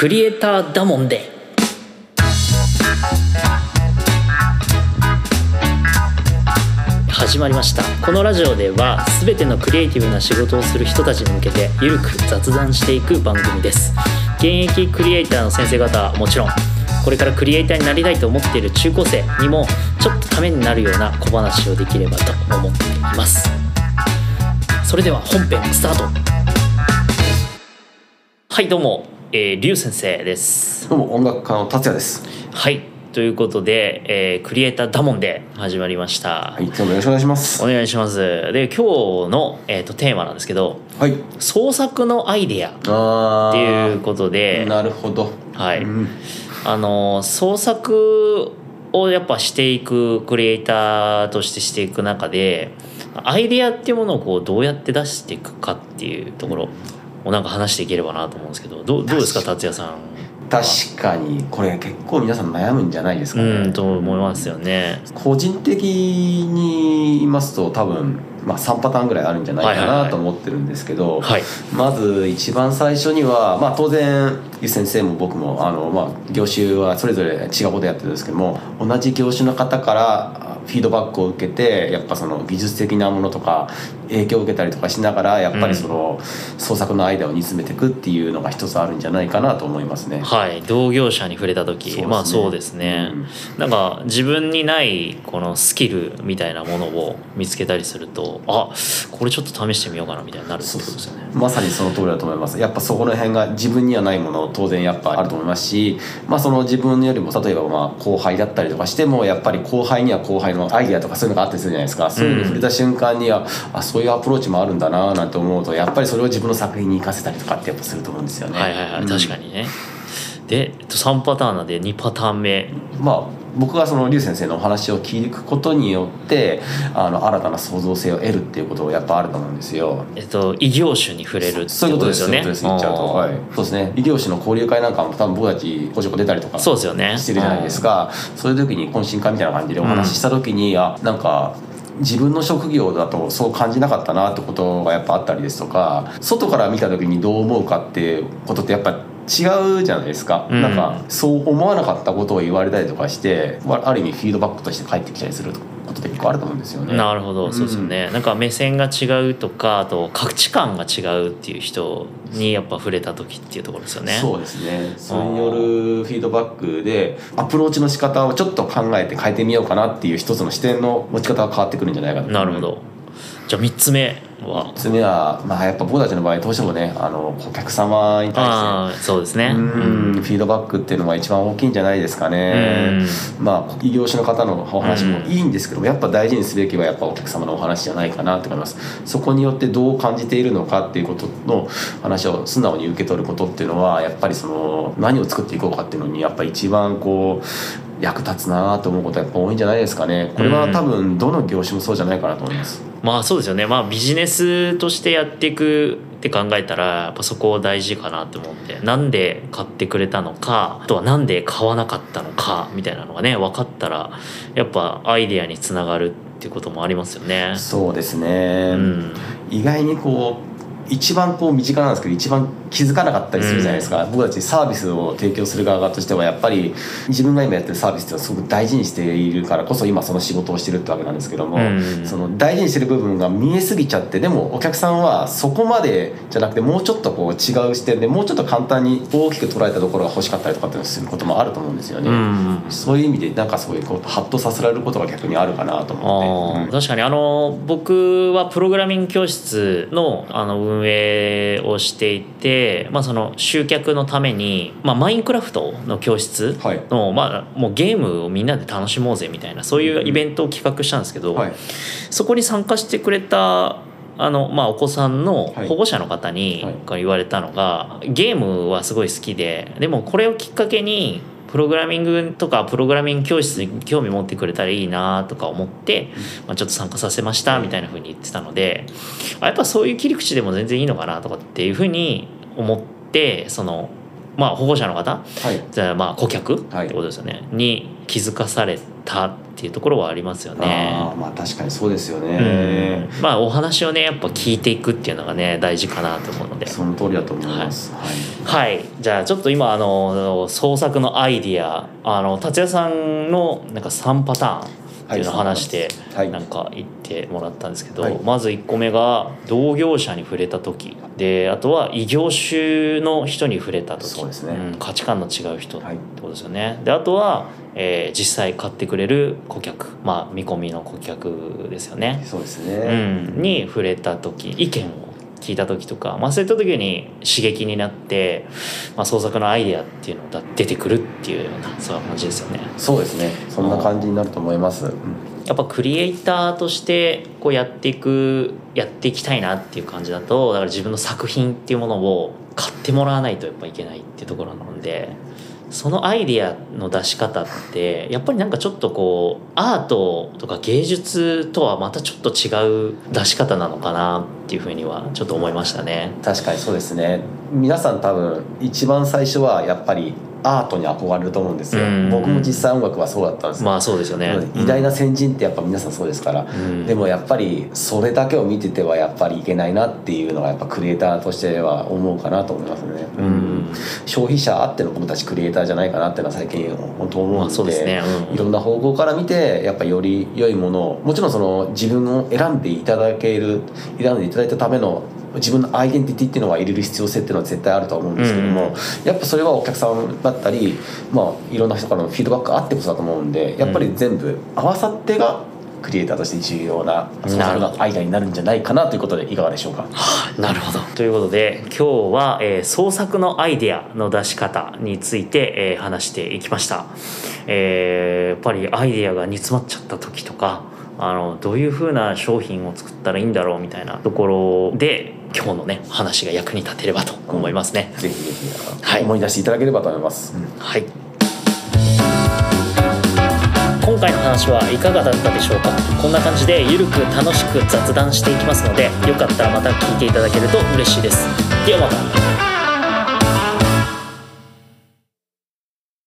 クリエイターだもんで。始まりました。このラジオでは全てのクリエイティブな仕事をする人たちに向けてゆるく雑談していく番組です。現役クリエイターの先生方はもちろんこれからクリエイターになりたいと思っている中高生にもちょっとためになるような小話をできればと思っています。それでは本編スタート。はいどうも、えー、リュウ先生です。どうも音楽家の達也です。はい。ということで、えークリエイターダモンで始まりました、はい、今日もよろしくお願いします。お願いします。で今日の、えー、とテーマなんですけどはい。創作のアイデア。っあていうことで。なるほど。はい。うん。あの創作をやっぱしていくクリエイターとしてしていく中でアイデアっていうものをこうどうやって出していくかっていうところをなんか話していければなと思うんですけどどうどうですか達也さん確かにこれ結構皆さん悩むんじゃないですかね。うんと思いますよね。個人的に言いますと多分まあ3パターンぐらいあるんじゃないかないと思ってるんですけど、はい。まず一番最初には、まあ、当然ゆ先生も僕もあの、まあ、業種はそれぞれ違うことやってるんですけども同じ業種の方からフィードバックを受けてやっぱその技術的なものとか影響を受けたりとかしながらやっぱりその創作のアイデアを煮詰めていくっていうのが一つあるんじゃないかなと思いますね。はい。同業者に触れた時ね。まあそうですね、なんか自分にないこのスキルみたいなものを見つけたりするとあこれちょっと試してみようかなみたいになるってことですよね。まさにその通りだと思います。やっぱそこら辺が自分にはないもの当然やっぱあると思いますし、まあ、その自分よりも例えばまあ後輩だったりとかしてもやっぱり後輩には後輩のアイデアとかそういうのがあったりするじゃないですか。そういうのに触れた瞬間には、あそういうアプローチもあるんだななんて思うとやっぱりそれを自分の作品に生かせたりとかってやっぱすると思うんですよね。はいはいはいうん。確かにね、でえっと3パターンなんで2パターン目。まあ僕がその劉先生のお話を聞くことによってあの新たな創造性を得るっていうことをやっぱあると思うんですよ。えっと異業種に触れるそういうことですよね。そうですね。異業種の交流会なんかも多分僕たちこちょこ出たりとかそうですよね。してるじゃないですか、そういう時に懇親会みたいな感じでお話しした時に、あなんか自分の職業だとそう感じなかったなってことがやっぱあったりですとか外から見た時にどう思うかっていうことってやっぱ違うじゃないですか、うん。なんかそう思わなかったことを言われたりとかしてわある意味フィードバックとして返ってきたりすることって結構あると思うんですよね。なるほど。そうですよね、なんか目線が違うとかあと価値観が違うっていう人にやっぱ触れた時っていうところですよね。そうですね。それによるフィードバックでアプローチの仕方をちょっと考えて変えてみようかなっていう一つの視点の持ち方が変わってくるんじゃないかとなるほどじゃあ3つ目は？3つ目は、まあ、やっぱ僕たちの場合どうしてもねあのお客様に対してそうですねうんフィードバックっていうのが一番大きいんじゃないですかね。まあ異業種の方のお話もいいんですけども、やっぱ大事にすべきはやっぱお客様のお話じゃないかなと思います。そこによってどう感じているのかっていうことの話を素直に受け取ることっていうのはやっぱりその何を作っていこうかっていうのにやっぱ一番こう役立つなと思うことはやっぱ多いんじゃないですかね。これは多分どの業種もそうじゃないかなと思います。まあそうですよねまあビジネスとしてやっていくって考えたらやっぱそこ大事かなって思うんでなんで買ってくれたのかあとはなんで買わなかったのかみたいなのがね分かったらやっぱアイデアにつながるっていうこともありますよね。そうですね。うん意外にこう一番こう身近なんですけど一番気づかなかったりするじゃないですか、僕たちサービスを提供する側としてはやっぱり自分が今やってるサービスってすごく大事にしているからこそ今その仕事をしてるってわけなんですけども、うんその大事にしてる部分が見えすぎちゃってでもお客さんはそこまでじゃなくてもうちょっとこう違う視点でもうちょっと簡単に大きく捉えたところが欲しかったりとかっていうのをすることもあると思うんですよね。うんそういう意味でなんかそういうこうハッとさせられることが逆にあるかなと思って。確かにあの僕はプログラミング教室のあの運営をしていて、まあ、その集客のために、まあ、マインクラフトの教室はい。の、まあ、もうゲームをみんなで楽しもうぜみたいなそういうイベントを企画したんですけど、はい。そこに参加してくれたあの、まあ、お子さんのはい。保護者の方に言われたのが、ゲームはすごい好きででもこれをきっかけにプログラミングとかプログラミング教室に興味持ってくれたらいいなとか思って、まあ、ちょっと参加させましたみたいな風に言ってたのであやっぱそういう切り口でも全然いいのかなとかっていう風に思ってそのまあ保護者の方はい。じゃあまあ顧客ってはいことですよね、に気づかされたっていうところはありますよね。ああまあ確かにそうですようん。ね、まあお話をねやっぱ聞いていくっていうのがね大事かなと思うので。その通りだと思います。はい、はい、じゃあちょっと今あの創作のアイディアあの達也さんのなんか3パターンっていうのをはい話してはい。なんか言ってもらったんですけど、はい。まず1個目が同業者に触れた時。であとは異業種の人に触れた時。そうですね。ん価値観の違う人ってはいことですよね。であとは、えー実際買ってくれる顧客。まあ見込みの顧客ですよね。そうですうね、ん、に触れた時。意見を聞いた時とか、まあ、そういった時に刺激になって、まあ、創作のアイデアっていうのが出てくるっていうようなそういう感じですよね。そうですね。そんな感じになると思います、うん。やっぱクリエイターとしてこうやっていくやっていきたいなっていう感じだとだから自分の作品っていうものを買ってもらわないとやっぱいけないっていうところなのでそのアイディアの出し方ってやっぱりなんかちょっとこうアートとか芸術とはまたちょっと違う出し方なのかなっていうふうにはちょっと思いましたね。確かにそうですね。皆さん多分一番最初はやっぱりアートに憧れると思うんですよ。うん僕も実際音楽はそうだったんですよ、まあそうですよね。偉大な先人ってやっぱ皆さんそうですから、うん。でもやっぱりそれだけを見ててはやっぱりいけないなっていうのがやっぱクリエイターとしては思うかなと思いますね、うん消費者あっての僕たちクリエイターじゃないかなっていうのは最近本当思うんで,、ねうん。いろんな方向から見てやっぱより良いものをもちろんその自分を選んでいただける選んでいただいたための自分のアイデンティティっていうのは入れる必要性っていうのは絶対あるとは思うんですけども、うん。やっぱそれはお客さんだったり、まあ、いろんな人からのフィードバックがあってこそだと思うんでやっぱり全部合わさってがクリエイターとして重要な創作のアイデアになるんじゃないかなということでいかがでしょうか？なるほど。ということで今日は、えー創作のアイデアの出し方について、えー話していきました、えーやっぱりアイデアが煮詰まっちゃった時とかあのどういう風な商品を作ったらいいんだろうみたいなところで今日のね話が役に立てればと思いますね。ぜひぜひはい思い出していただければと思います。はい今回の話はいかがだったでしょうか？こんな感じでゆるく楽しく雑談していきますのでよかったらまた聞いていただけると嬉しいです。ではまた。